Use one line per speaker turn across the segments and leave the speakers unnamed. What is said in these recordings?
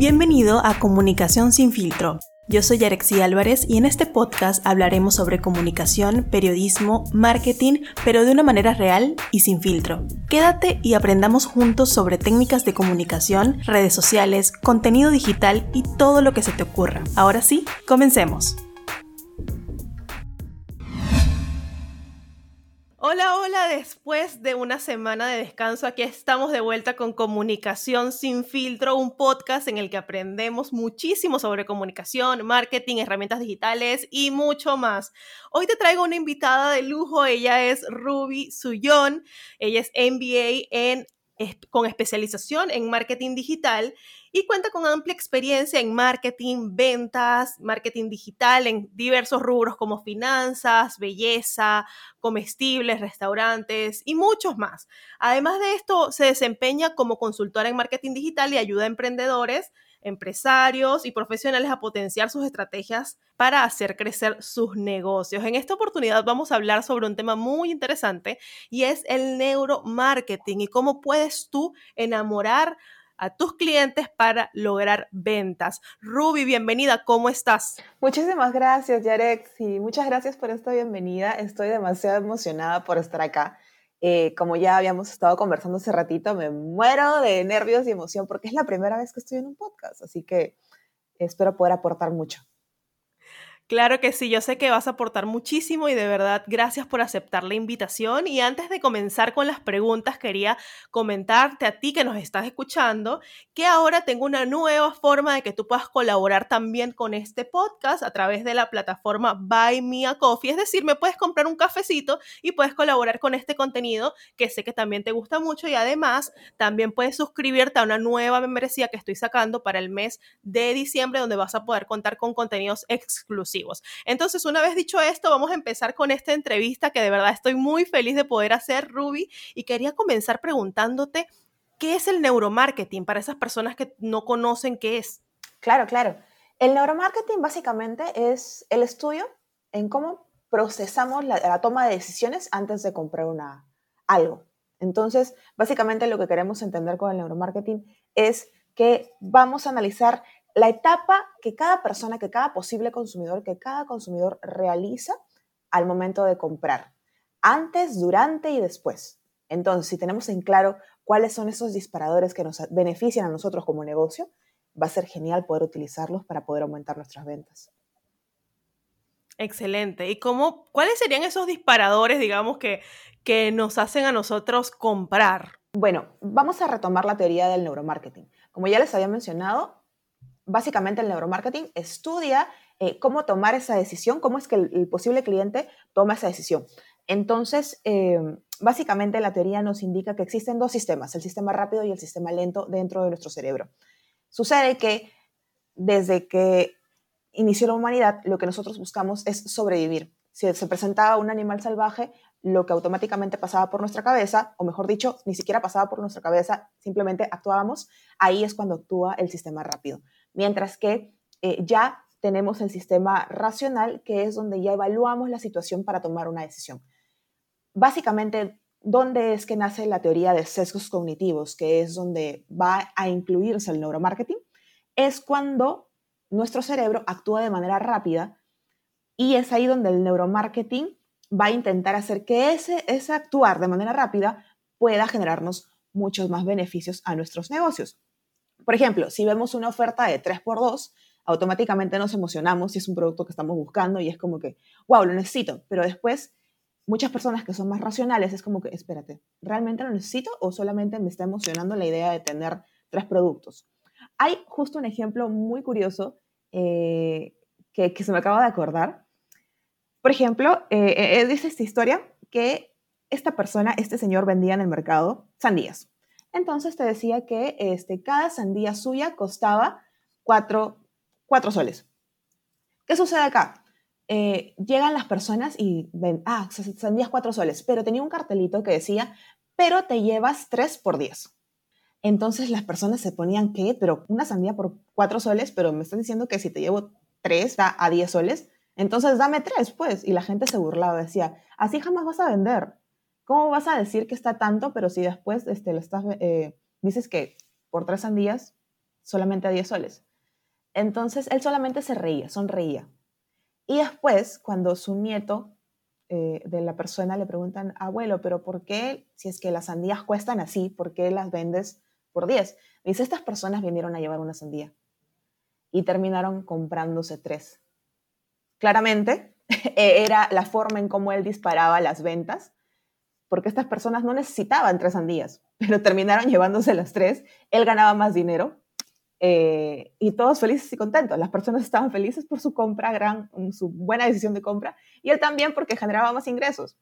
Bienvenido a Comunicación sin filtro. Yo soy Arexi Álvarez y en este podcast hablaremos sobre comunicación, periodismo, marketing, pero de una manera real y sin filtro. Quédate y aprendamos juntos sobre técnicas de comunicación, redes sociales, contenido digital y todo lo que se te ocurra. Ahora sí, comencemos. Hola, hola, después de una semana de descanso, aquí estamos de vuelta con Comunicación sin filtro, un podcast en el que aprendemos muchísimo sobre comunicación, marketing, herramientas digitales y mucho más. Hoy te traigo una invitada de lujo, ella es Ruby Sullón, ella es MBA en, con especialización en marketing digital y cuenta con amplia experiencia en marketing, ventas, marketing digital en diversos rubros como finanzas, belleza, comestibles, restaurantes y muchos más. Además de esto, se desempeña como consultora en marketing digital y ayuda a emprendedores, empresarios y profesionales a potenciar sus estrategias para hacer crecer sus negocios. En esta oportunidad vamos a hablar sobre un tema muy interesante y es el neuromarketing y cómo puedes tú enamorar a tus clientes para lograr ventas. Ruby, bienvenida, ¿cómo estás?
Muchísimas gracias, Yarex, y muchas gracias por esta bienvenida. Estoy demasiado emocionada por estar acá. Eh, como ya habíamos estado conversando hace ratito, me muero de nervios y emoción porque es la primera vez que estoy en un podcast, así que espero poder aportar mucho.
Claro que sí, yo sé que vas a aportar muchísimo y de verdad gracias por aceptar la invitación. Y antes de comenzar con las preguntas, quería comentarte a ti que nos estás escuchando que ahora tengo una nueva forma de que tú puedas colaborar también con este podcast a través de la plataforma Buy Me a Coffee. Es decir, me puedes comprar un cafecito y puedes colaborar con este contenido que sé que también te gusta mucho y además también puedes suscribirte a una nueva membresía que estoy sacando para el mes de diciembre donde vas a poder contar con contenidos exclusivos. Entonces, una vez dicho esto, vamos a empezar con esta entrevista que de verdad estoy muy feliz de poder hacer, Ruby, y quería comenzar preguntándote, ¿qué es el neuromarketing para esas personas que no conocen qué es?
Claro, claro. El neuromarketing básicamente es el estudio en cómo procesamos la, toma de decisiones antes de comprar una, algo. Entonces, básicamente lo que queremos entender con el neuromarketing es que vamos a analizar la etapa que cada persona, que cada posible consumidor, que cada consumidor realiza al momento de comprar, antes, durante y después. Entonces, si tenemos en claro cuáles son esos disparadores que nos benefician a nosotros como negocio, va a ser genial poder utilizarlos para poder aumentar nuestras ventas.
Excelente. ¿Y cómo, cuáles serían esos disparadores, digamos, que, que nos hacen a nosotros comprar?
Bueno, vamos a retomar la teoría del neuromarketing. Como ya les había mencionado, básicamente el neuromarketing estudia eh, cómo tomar esa decisión, cómo es que el, posible cliente toma esa decisión. Entonces, em, básicamente la teoría nos indica que existen dos sistemas, el sistema rápido y el sistema lento dentro de nuestro cerebro. Sucede que desde que inició la humanidad, lo que nosotros buscamos es sobrevivir. Si se presentaba un animal salvaje, lo que automáticamente pasaba por nuestra cabeza, o mejor dicho, ni siquiera pasaba por nuestra cabeza, simplemente actuábamos, ahí es cuando actúa el sistema rápido mientras que eh, ya tenemos el sistema racional, que es donde ya evaluamos la situación para tomar una decisión. Básicamente, ¿dónde es que nace la teoría de sesgos cognitivos, que es donde va a incluirse el neuromarketing? Es cuando nuestro cerebro actúa de manera rápida y es ahí donde el neuromarketing va a intentar hacer que ese, ese actuar de manera rápida pueda generarnos muchos más beneficios a nuestros negocios. Por ejemplo, si vemos una oferta de 3x2, automáticamente nos emocionamos si es un producto que estamos buscando y es como que, wow, lo necesito. Pero después, muchas personas que son más racionales es como que, espérate, ¿realmente lo necesito o solamente me está emocionando la idea de tener tres productos? Hay justo un ejemplo muy curioso eh, que, se me acaba de acordar. Por ejemplo, eh, eh, dice esta historia que esta persona, este señor vendía en el mercado sandías. Entonces te decía que este, cada sandía suya costaba cuatro, soles. ¿Qué sucede acá? Eh, llegan las personas y ven, ah, sandías cuatro soles, pero tenía un cartelito que decía, pero te llevas tres por diez. Entonces las personas se ponían, ¿qué? Pero una sandía por cuatro soles, pero me están diciendo que si te llevo tres da a diez soles, entonces dame tres, pues. Y la gente se burlaba, decía, así jamás vas a vender. ¿Cómo vas a decir que está tanto, pero si después este, lo estás, eh, dices que por tres sandías solamente a 10 soles. Entonces él solamente se reía, sonreía. Y después, cuando su nieto eh, de la persona le preguntan, abuelo, pero ¿por qué, si es que las sandías cuestan así, por qué las vendes por 10? Dice, estas personas vinieron a llevar una sandía y terminaron comprándose tres. Claramente, e-, era la forma en cómo él disparaba las ventas, porque estas personas no necesitaban tres sandías, pero terminaron llevándose las tres, él ganaba más dinero eh, y todos felices y contentos. Las personas estaban felices por su compra, gran, su buena decisión de compra, y él también porque generaba más ingresos.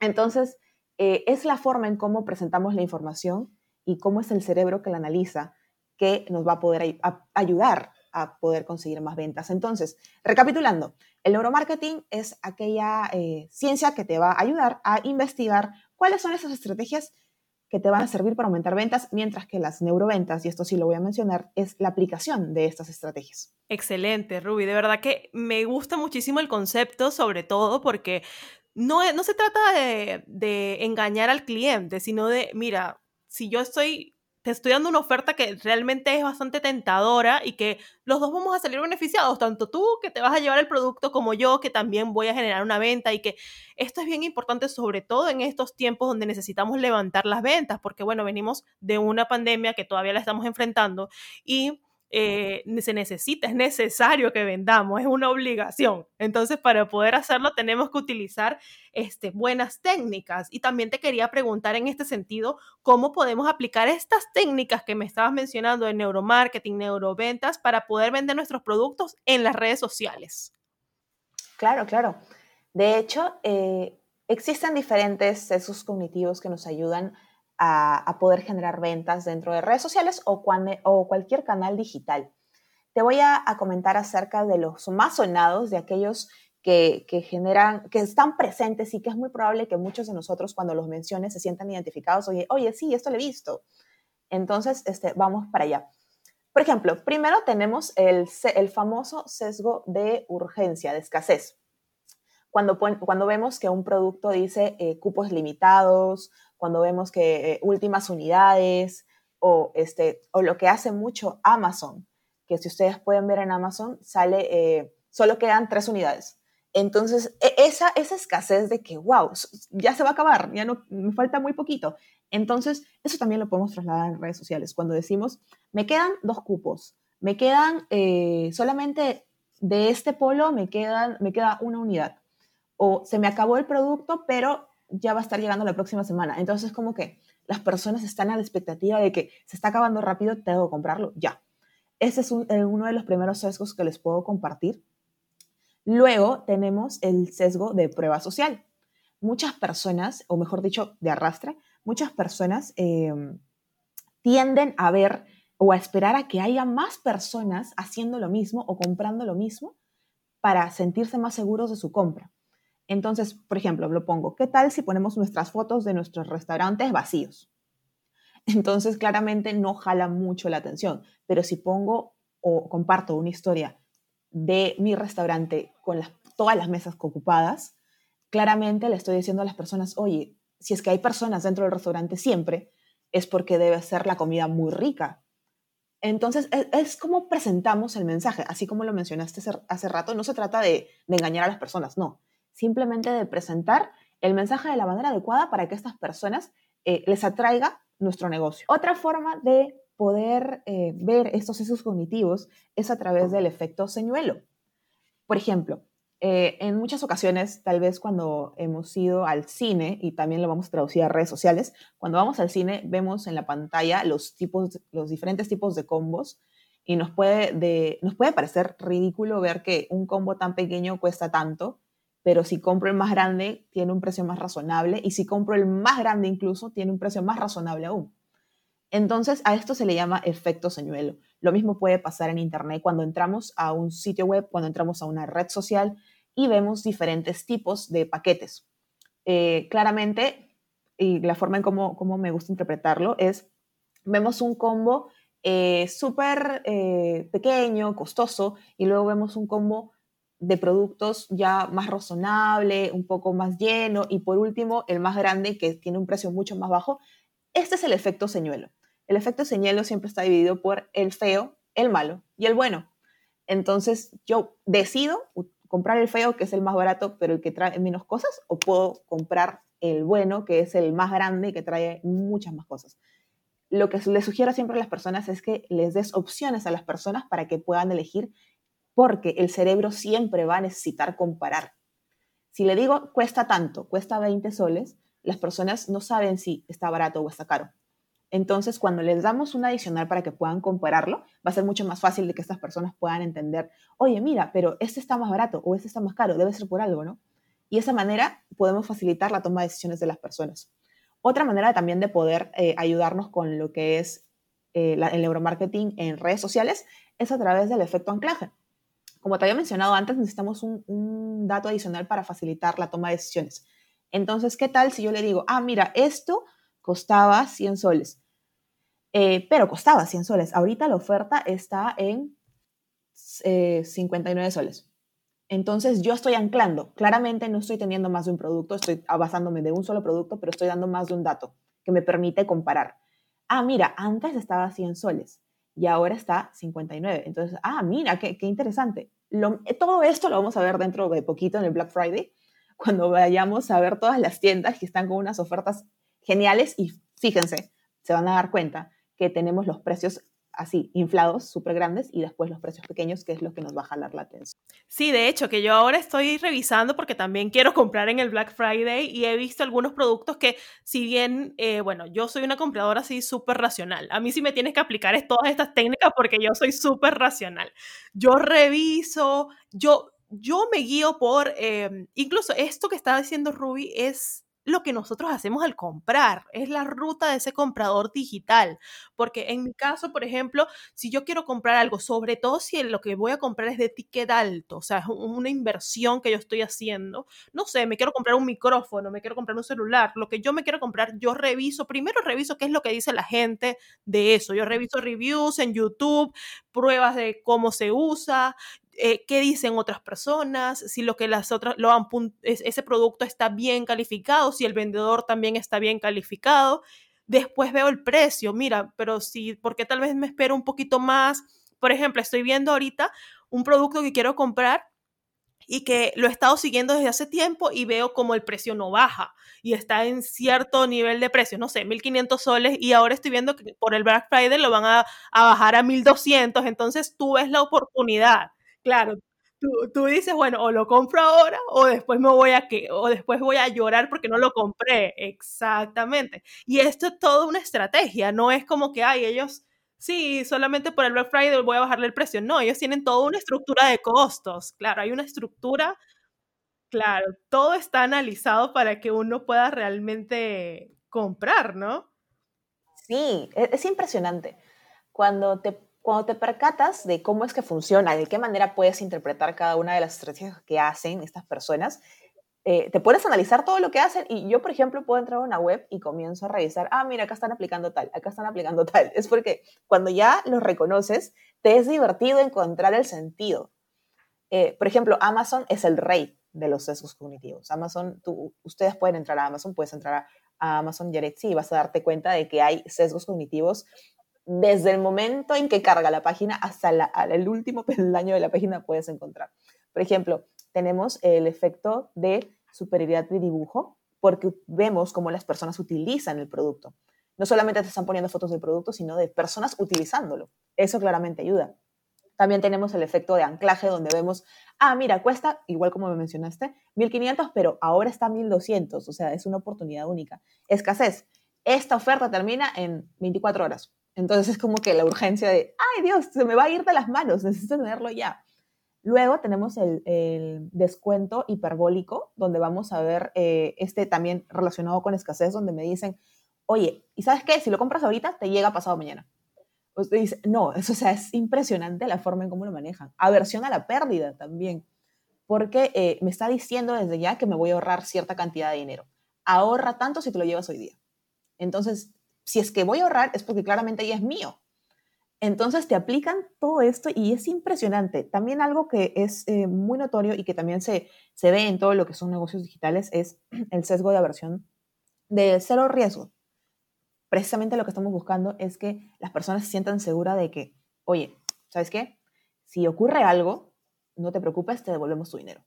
Entonces, eh, es la forma en cómo presentamos la información y cómo es el cerebro que la analiza que nos va a poder ayudar a poder conseguir más ventas. Entonces, recapitulando, el neuromarketing es aquella eh, ciencia que te va a ayudar a investigar cuáles son esas estrategias que te van a servir para aumentar ventas, mientras que las neuroventas, y esto sí lo voy a mencionar, es la aplicación de estas estrategias.
Excelente, Ruby. De verdad que me gusta muchísimo el concepto, sobre todo porque no, no se trata de, de engañar al cliente, sino de, mira, si yo estoy te estoy dando una oferta que realmente es bastante tentadora y que los dos vamos a salir beneficiados, tanto tú que te vas a llevar el producto como yo que también voy a generar una venta y que esto es bien importante sobre todo en estos tiempos donde necesitamos levantar las ventas, porque bueno, venimos de una pandemia que todavía la estamos enfrentando y eh, se necesita, es necesario que vendamos, es una obligación. Entonces, para poder hacerlo, tenemos que utilizar este, buenas técnicas. Y también te quería preguntar en este sentido, ¿cómo podemos aplicar estas técnicas que me estabas mencionando de neuromarketing, neuroventas, para poder vender nuestros productos en las redes sociales?
Claro, claro. De hecho, eh, existen diferentes sesgos cognitivos que nos ayudan a, poder generar ventas dentro de redes sociales o, o cualquier canal digital. Te voy a, comentar acerca de los más sonados, de aquellos que, generan, que están presentes y que es muy probable que muchos de nosotros cuando los menciones se sientan identificados, oye, oye, sí, esto lo he visto. Entonces, este, vamos para allá. Por ejemplo, primero tenemos el, el famoso sesgo de urgencia, de escasez. Cuando, cuando vemos que un producto dice eh, cupos limitados cuando vemos que eh, últimas unidades o, este, o lo que hace mucho Amazon, que si ustedes pueden ver en Amazon, sale, eh, solo quedan tres unidades. Entonces, e, esa, esa escasez de que, wow, ya se va a acabar, ya no, me falta muy poquito. Entonces, eso también lo podemos trasladar en redes sociales. Cuando decimos, me quedan dos cupos, me quedan eh, solamente de este polo, me, quedan, me queda una unidad. O se me acabó el producto, pero ya va a estar llegando la próxima semana. Entonces, como que las personas están a la expectativa de que se está acabando rápido, tengo que comprarlo ya. Ese es eh, uno de los primeros sesgos que les puedo compartir. Luego tenemos el sesgo de prueba social. Muchas personas, o mejor dicho, de arrastre, muchas personas em, tienden a ver o a esperar a que haya más personas haciendo lo mismo o comprando lo mismo para sentirse más seguros de su compra. Entonces, por ejemplo, lo pongo, ¿qué tal si ponemos nuestras fotos de nuestros restaurantes vacíos? Entonces, claramente no jala mucho la atención, pero si pongo o comparto una historia de mi restaurante con todas las mesas ocupadas, claramente le estoy diciendo a las personas, oye, si es que hay personas dentro del restaurante siempre, es porque debe ser la comida muy rica. Entonces, e, es, como presentamos el mensaje, así como lo mencionaste hace rato, no se trata de engañar a las personas, no, simplemente de presentar el mensaje de la manera adecuada para que estas personas eh, les atraiga nuestro negocio. Otra forma de poder eh, ver estos sesos cognitivos es a través del efecto señuelo. Por ejemplo, eh, en muchas ocasiones, tal vez cuando hemos ido al cine, y también lo vamos a traducir a redes sociales, cuando vamos al cine vemos en la pantalla los, tipos, los diferentes tipos de combos y nos puede, de, nos puede parecer ridículo ver que un combo tan pequeño cuesta tanto, pero si compro el más grande, tiene un precio más razonable, y si compro el más grande incluso, tiene un precio más razonable aún. Entonces, a esto se le llama efecto señuelo. Lo mismo puede pasar en Internet cuando entramos a un sitio web, cuando entramos a una red social y vemos diferentes tipos de paquetes. Eh, claramente, y la forma en cómo, me gusta interpretarlo es, vemos un combo eh, súper eh, pequeño, costoso, y luego vemos un combo de productos ya más razonable, un poco más lleno y por último el más grande que tiene un precio mucho más bajo. Este es el efecto señuelo. el efecto señuelo siempre está dividido por el feo, el malo y el bueno. Entonces yo decido comprar el feo, que es el más barato, pero el que trae menos cosas, o puedo comprar el bueno, que es el más grande, que trae muchas más cosas. Lo que les sugiero siempre a las personas es que les des opciones a las personas para que puedan elegir, porque el cerebro siempre va a necesitar comparar. Si le digo cuesta tanto, cuesta 20 soles, las personas no saben si está barato o está caro. Entonces, cuando les damos un adicional para que puedan compararlo, va a ser mucho más fácil de que estas personas puedan entender, oye, mira, pero este está más barato o este está más caro, debe ser por algo, ¿no? Y de esa manera podemos facilitar la toma de decisiones de las personas. Otra manera también de poder eh, ayudarnos con lo que es eh, el neuromarketing en redes sociales es a través del efecto anclaje. Como te había mencionado antes, necesitamos un, dato adicional para facilitar la toma de decisiones. Entonces, ¿qué tal si yo le digo, ah, mira, esto costaba 100 soles? Eh, pero costaba 100 soles. Ahorita la oferta está en 59 eh, soles. Entonces yo estoy anclando. Claramente no estoy teniendo más de un producto, estoy basándome de un solo producto, pero estoy dando más de un dato que me permite comparar. Ah, mira, antes estaba 100 soles y ahora está 59. Entonces, ah, mira, qué interesante. Todo esto lo vamos a ver dentro de poquito en el Black Friday, cuando vayamos a ver todas las tiendas que están con unas ofertas geniales y fíjense, se van a dar cuenta que tenemos los precios así, inflados, súper grandes, y después los precios pequeños, que es lo que nos va a jalar la atención.
Sí, de hecho, que yo ahora estoy revisando porque también quiero comprar en el Black Friday y he visto algunos productos que, si bien, eh, bueno, yo soy una compradora así súper racional, a mí sí me tienes que aplicar todas estas técnicas porque yo soy súper racional. Yo reviso, yo, yo me guío por, eh, incluso esto que estaba diciendo Ruby es lo que nosotros hacemos al comprar, es la ruta de ese comprador digital. Porque en mi caso, por ejemplo, si yo quiero comprar algo, sobre todo si lo que voy a comprar es de ticket alto, o sea, es una inversión que yo estoy haciendo, no sé, me quiero comprar un micrófono, me quiero comprar un celular, lo que yo me quiero comprar, yo reviso, primero reviso qué es lo que dice la gente de eso, yo reviso reviews en YouTube, pruebas de cómo se usa, eh, qué dicen otras personas, si lo que las otras, lo han, ese producto está bien calificado, si el vendedor también está bien calificado. Después veo el precio, mira, pero si, porque tal vez me espero un poquito más. Por ejemplo, estoy viendo ahorita un producto que quiero comprar y que lo he estado siguiendo desde hace tiempo y veo como el precio no baja y está en cierto nivel de precio, no sé, 1500 soles y ahora estoy viendo que por el Black Friday lo van a, a bajar a 1200, entonces tú ves la oportunidad Claro, tú, tú, dices, bueno, o lo compro ahora o después me voy a que o después voy a llorar porque no lo compré. Exactamente. Y esto es toda una estrategia, no es como que hay ellos sí, solamente por el Black Friday voy a bajarle el precio. No, ellos tienen toda una estructura de costos. Claro, hay una estructura, claro, todo está analizado para que uno pueda realmente comprar, ¿no?
Sí, e, es impresionante. Cuando te cuando te percatas de cómo es que funciona, de qué manera puedes interpretar cada una de las estrategias que hacen estas personas, eh, te puedes analizar todo lo que hacen y yo, por ejemplo, puedo entrar a una web y comienzo a revisar, ah, mira, acá están aplicando tal, acá están aplicando tal. Es porque cuando ya los reconoces, te es divertido encontrar el sentido. Eh, por ejemplo, Amazon es el rey de los sesgos cognitivos. Amazon, tú, ustedes pueden entrar a Amazon, puedes entrar a, Amazon Direct y vas a darte cuenta de que hay sesgos cognitivos desde el momento en que carga la página hasta el último peldaño de la página puedes encontrar. Por ejemplo, tenemos el efecto de superioridad de dibujo porque vemos cómo las personas utilizan el producto. No solamente te están poniendo fotos del producto, sino de personas utilizándolo. Eso claramente ayuda. También tenemos el efecto de anclaje donde vemos, ah, mira, cuesta, igual como me mencionaste, 1500, pero ahora está 1200, o sea, es una oportunidad única. Escasez, esta oferta termina en 24 horas. Entonces es como que la urgencia de, ay Dios, se me va a ir de las manos, necesito tenerlo ya. Luego tenemos el, descuento hiperbólico, donde vamos a ver eh, este también relacionado con escasez, donde me dicen, oye, ¿y sabes qué? Si lo compras ahorita, te llega pasado mañana. Usted dice, no, eso o sea, es impresionante la forma en cómo lo manejan. Aversión a la pérdida también, porque eh, me está diciendo desde ya que me voy a ahorrar cierta cantidad de dinero. Ahorra tanto si te lo llevas hoy día. Entonces, si es que voy a ahorrar es porque claramente ya es mío. Entonces te aplican todo esto y es impresionante. También algo que es eh, muy notorio y que también se, se ve en todo lo que son negocios digitales es el sesgo de aversión de cero riesgo. precisamente lo que estamos buscando es que las personas se sientan seguras de que, oye, ¿sabes qué? Si ocurre algo, no te preocupes, te devolvemos tu dinero.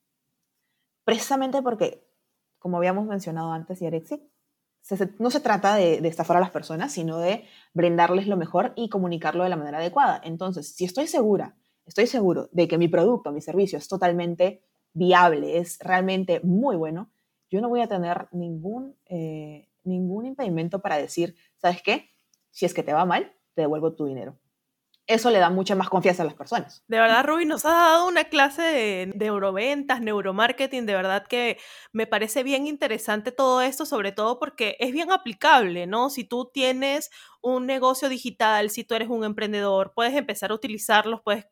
Precisamente porque, como habíamos mencionado antes, Yarexi, no se trata de, de, estafar a las personas, sino de brindarles lo mejor y comunicarlo de la manera adecuada. Entonces, si estoy segura, estoy seguro de que mi producto, mi servicio es totalmente viable, es realmente muy bueno, yo no voy a tener ningún, eh, ningún impedimento para decir, ¿sabes qué? Si es que te va mal, te devuelvo tu dinero eso le da mucha más confianza a las personas.
De verdad, Ruby, nos ha dado una clase de, neuroventas, neuromarketing, de verdad que me parece bien interesante todo esto, sobre todo porque es bien aplicable, ¿no? Si tú tienes un negocio digital, si tú eres un emprendedor, puedes empezar a utilizarlos, puedes,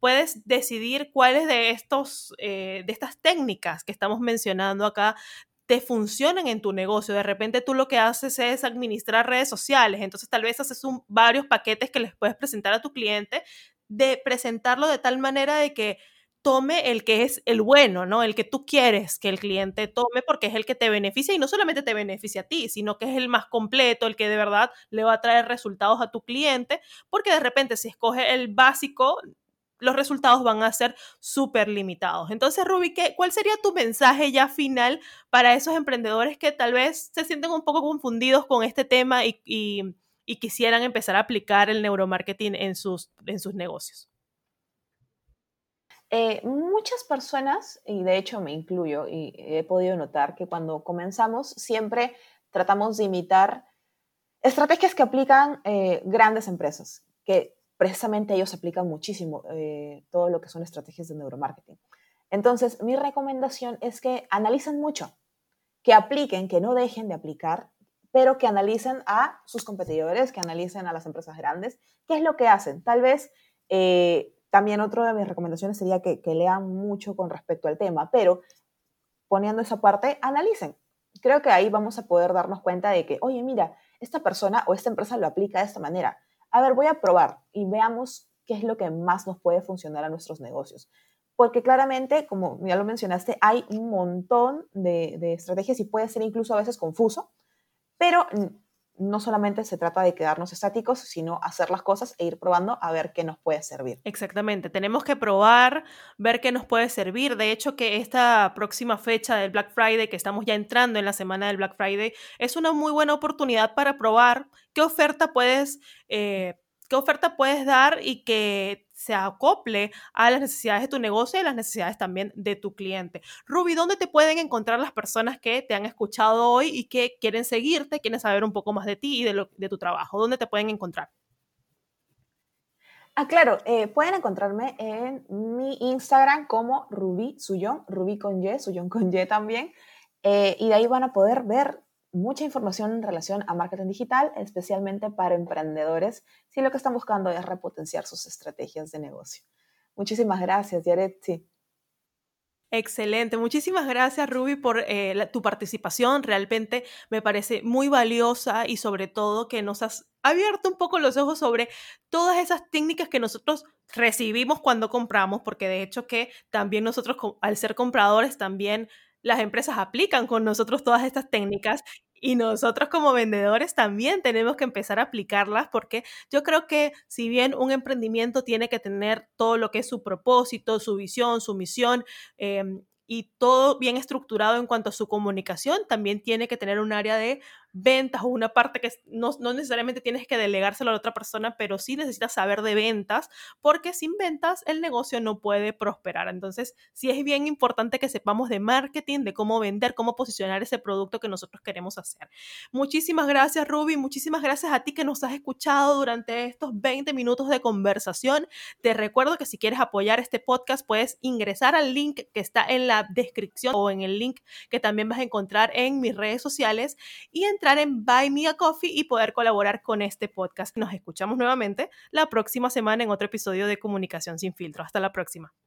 puedes decidir cuáles de, estos, eh, de estas técnicas que estamos mencionando acá te funcionan en tu negocio. De repente tú lo que haces es administrar redes sociales, entonces tal vez haces varios paquetes que les puedes presentar a tu cliente, de presentarlo de tal manera de que tome el que es el bueno, ¿no? El que tú quieres que el cliente tome porque es el que te beneficia y no solamente te beneficia a ti, sino que es el más completo, el que de verdad le va a traer resultados a tu cliente, porque de repente si escoge el básico, los resultados van a ser súper limitados. Entonces, Ruby, ¿cuál sería tu mensaje ya final para esos emprendedores que tal vez se sienten un poco confundidos con este tema y, quisieran empezar a aplicar el neuromarketing en sus, en sus negocios?
Eh, muchas personas, y de hecho me incluyo, y he podido notar que cuando comenzamos siempre tratamos de imitar estrategias que aplican eh, grandes empresas, que precisamente ellos aplican muchísimo eh, todo lo que son estrategias de neuromarketing. Entonces, mi recomendación es que analicen mucho, que apliquen, que no dejen de aplicar, pero que analicen a sus competidores, que analicen a las empresas grandes, qué es lo que hacen. Tal vez eh, también otra de mis recomendaciones sería que, que lean mucho con respecto al tema, pero poniendo esa parte, analicen. Creo que ahí vamos a poder darnos cuenta de que, oye, mira, esta persona o esta empresa lo aplica de esta manera a ver, voy a probar y veamos qué es lo que más nos puede funcionar a nuestros negocios. Porque claramente, como ya lo mencionaste, hay un montón de, estrategias y puede ser incluso a veces confuso, pero no solamente se trata de quedarnos estáticos, sino hacer las cosas e ir probando a ver qué nos puede servir.
Exactamente, tenemos que probar, ver qué nos puede servir. De hecho, que esta próxima fecha del Black Friday, que estamos ya entrando en la semana del Black Friday, es una muy buena oportunidad para probar qué oferta puedes... Eh, qué oferta puedes dar y que se acople a las necesidades de tu negocio y las necesidades también de tu cliente. Ruby, ¿dónde te pueden encontrar las personas que te han escuchado hoy y que quieren seguirte, quieren saber un poco más de ti y de, de tu trabajo? ¿Dónde te pueden encontrar?
Ah, claro, eh, pueden encontrarme en mi Instagram como Ruby Suyón, Ruby con Y, Suyón con Y también. Eh, y de ahí van a poder ver mucha información en relación a marketing digital, especialmente para emprendedores, si lo que están buscando es repotenciar sus estrategias de negocio. Muchísimas gracias, Yaretsi.
Excelente, muchísimas gracias Ruby por eh, tu participación, realmente me parece muy valiosa y sobre todo que nos has abierto un poco los ojos sobre todas esas técnicas que nosotros recibimos cuando compramos, porque de hecho que también nosotros al ser compradores también las empresas aplican con nosotros todas estas técnicas y nosotros como vendedores también tenemos que empezar a aplicarlas porque yo creo que si bien un emprendimiento tiene que tener todo lo que es su propósito, su visión, su misión, em, y todo bien estructurado en cuanto a su comunicación, también tiene que tener un área de ventas o una parte que no, no, necesariamente tienes que delegárselo a la otra persona, pero sí necesitas saber de ventas, porque sin ventas el negocio no puede prosperar. Entonces, sí es bien importante que sepamos de marketing, de cómo vender, cómo posicionar ese producto que nosotros queremos hacer. Muchísimas gracias, Ruby. Muchísimas gracias a ti que nos has escuchado durante estos 20 minutos de conversación. Te recuerdo que si quieres apoyar este podcast, puedes ingresar al link que está en la descripción o en el link que también vas a encontrar en mis redes sociales y en entrar en Buy Me a Coffee y poder colaborar con este podcast. Nos escuchamos nuevamente la próxima semana en otro episodio de Comunicación sin filtro. Hasta la próxima.